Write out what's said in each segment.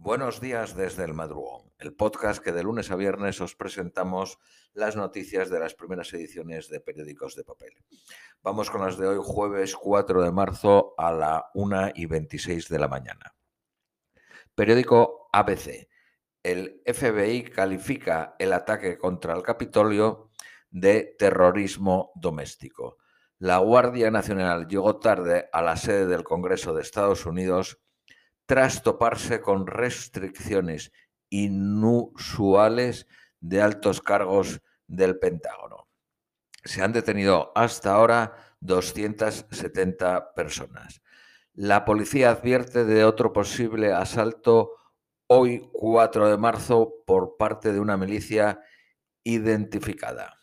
Buenos días desde el Madrugón, el podcast que de lunes a viernes os presentamos las noticias de las primeras ediciones de periódicos de papel. Vamos con las de hoy, jueves 4 de marzo a la 1 y 26 de la mañana. Periódico ABC. El FBI califica el ataque contra el Capitolio de terrorismo doméstico. La Guardia Nacional llegó tarde a la sede del Congreso de Estados Unidos tras toparse con restricciones inusuales de altos cargos del Pentágono. Se han detenido hasta ahora 270 personas. La policía advierte de otro posible asalto hoy 4 de marzo por parte de una milicia identificada.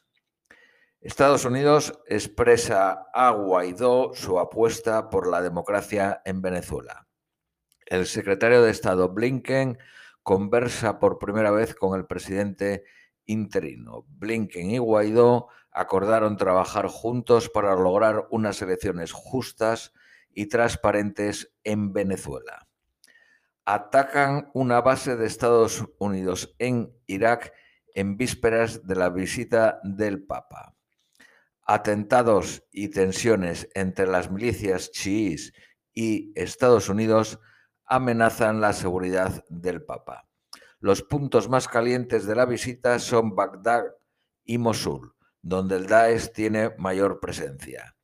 Estados Unidos expresa a Guaidó su apuesta por la democracia en Venezuela. El secretario de Estado Blinken conversa por primera vez con el presidente interino. Blinken y Guaidó acordaron trabajar juntos para lograr unas elecciones justas y transparentes en Venezuela. Atacan una base de Estados Unidos en Irak en vísperas de la visita del Papa. Atentados y tensiones entre las milicias chiíes y Estados Unidos amenazan la seguridad del Papa. Los puntos más calientes de la visita son Bagdad y Mosul, donde el Daesh tiene mayor presencia.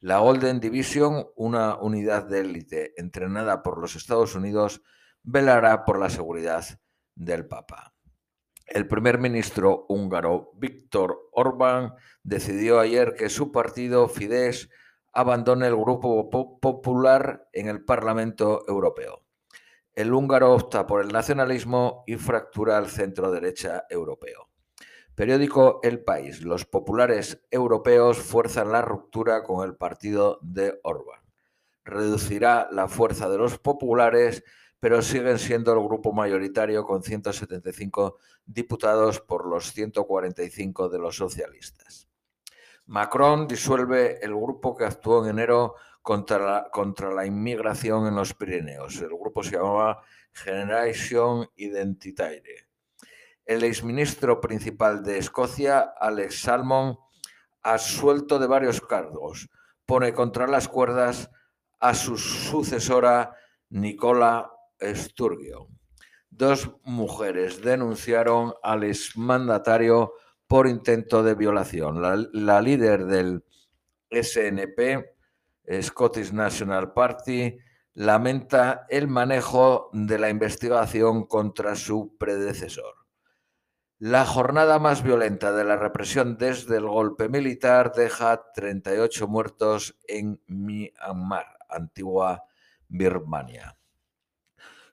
La Golden Division, una unidad de élite entrenada por los Estados Unidos, velará por la seguridad del Papa. El primer ministro húngaro Víctor Orbán decidió ayer que su partido Fidesz abandone el grupo popular en el Parlamento Europeo. El húngaro opta por el nacionalismo y fractura al centro derecha europeo. Periódico El País. Los populares europeos fuerzan la ruptura con el partido de Orbán. Reducirá la fuerza de los populares, pero siguen siendo el grupo mayoritario con 175 diputados por los 145 de los socialistas. Macron disuelve el grupo que actuó en enero contra la, contra la inmigración en los Pirineos. El grupo se llamaba Generation Identitaire. El exministro principal de Escocia, Alex Salmon, suelto de varios cargos, pone contra las cuerdas a su sucesora Nicola Sturgeon. Dos mujeres denunciaron al exmandatario por intento de violación. La, la líder del SNP, Scottish National Party, lamenta el manejo de la investigación contra su predecesor. La jornada más violenta de la represión desde el golpe militar deja 38 muertos en Myanmar, antigua Birmania.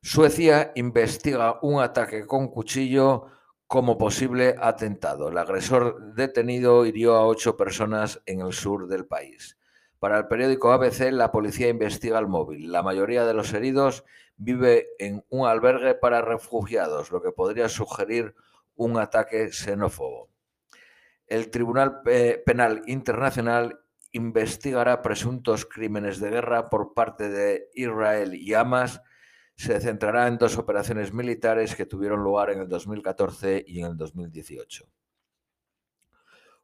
Suecia investiga un ataque con cuchillo como posible atentado. El agresor detenido hirió a ocho personas en el sur del país. Para el periódico ABC, la policía investiga el móvil. La mayoría de los heridos vive en un albergue para refugiados, lo que podría sugerir un ataque xenófobo. El Tribunal Penal Internacional investigará presuntos crímenes de guerra por parte de Israel y Hamas. Se centrará en dos operaciones militares que tuvieron lugar en el 2014 y en el 2018.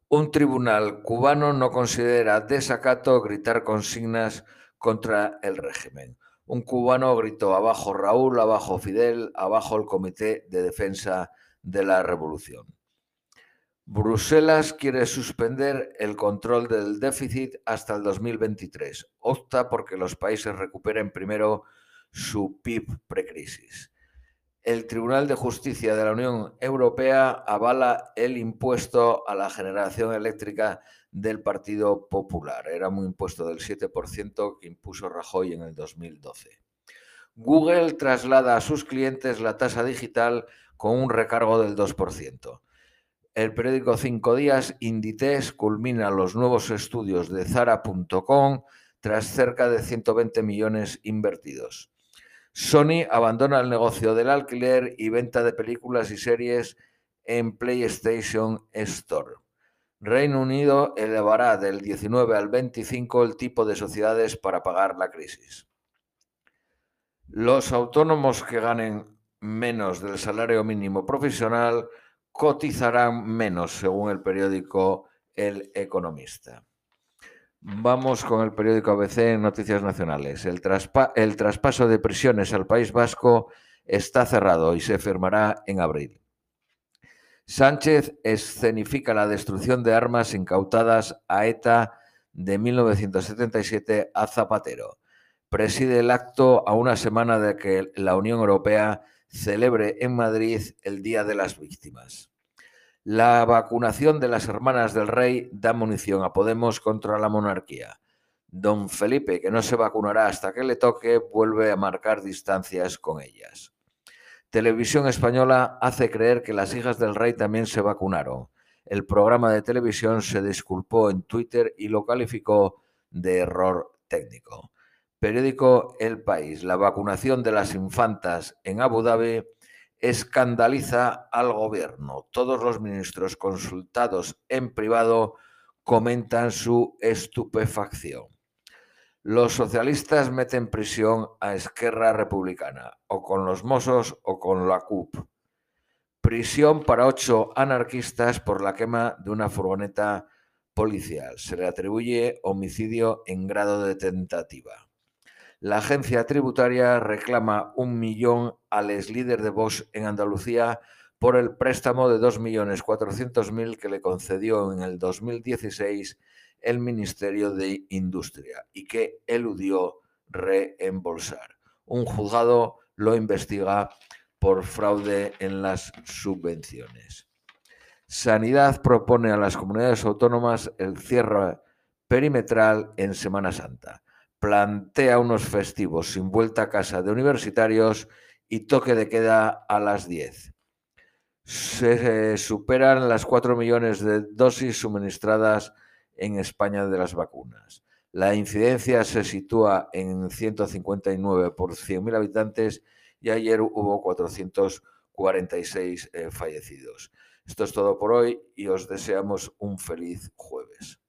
Un tribunal cubano no considera desacato gritar consignas contra el régimen. Un cubano gritó abajo Raúl, abajo Fidel, abajo el Comité de Defensa de la Revolución. Bruselas quiere suspender el control del déficit hasta el 2023. Opta porque los países recuperen primero su PIB precrisis el Tribunal de Justicia de la Unión Europea avala el impuesto a la generación eléctrica del Partido Popular. Era un impuesto del 7% que impuso Rajoy en el 2012. Google traslada a sus clientes la tasa digital con un recargo del 2%. El periódico Cinco Días, Inditex, culmina los nuevos estudios de Zara.com tras cerca de 120 millones invertidos. Sony abandona el negocio del alquiler y venta de películas y series en PlayStation Store. Reino Unido elevará del 19 al 25 el tipo de sociedades para pagar la crisis. Los autónomos que ganen menos del salario mínimo profesional cotizarán menos, según el periódico El Economista. Vamos con el periódico ABC Noticias Nacionales. El, el, traspaso de prisiones al País Vasco está cerrado y se firmará en abril. Sánchez escenifica la destrucción de armas incautadas a ETA de 1977 a Zapatero. Preside el acto a una semana de que la Unión Europea celebre en Madrid el Día de las Víctimas. La vacunación de las hermanas del rey da munición a Podemos contra la monarquía. Don Felipe, que no se vacunará hasta que le toque, vuelve a marcar distancias con ellas. Televisión Española hace creer que las hijas del rey también se vacunaron. El programa de televisión se disculpó en Twitter y lo calificó de error técnico. Periódico El País. La vacunación de las infantas en Abu Dhabi escandaliza al gobierno. Todos los ministros consultados en privado comentan su estupefacción. Los socialistas meten prisión a Esquerra Republicana, o con los Mossos o con la CUP. Prisión para ocho anarquistas por la quema de una furgoneta policial. Se le atribuye homicidio en grado de tentativa. La agencia tributaria reclama un millón al ex líder de Vox en Andalucía por el préstamo de 2.400.000 que le concedió en el 2016 el Ministerio de Industria y que eludió reembolsar. Un juzgado lo investiga por fraude en las subvenciones. Sanidad propone a las comunidades autónomas el cierre perimetral en Semana Santa plantea unos festivos sin vuelta a casa de universitarios y toque de queda a las 10. Se superan las 4 millones de dosis suministradas en España de las vacunas. La incidencia se sitúa en 159 por 100.000 habitantes y ayer hubo 446 eh, fallecidos. Esto es todo por hoy y os deseamos un feliz jueves.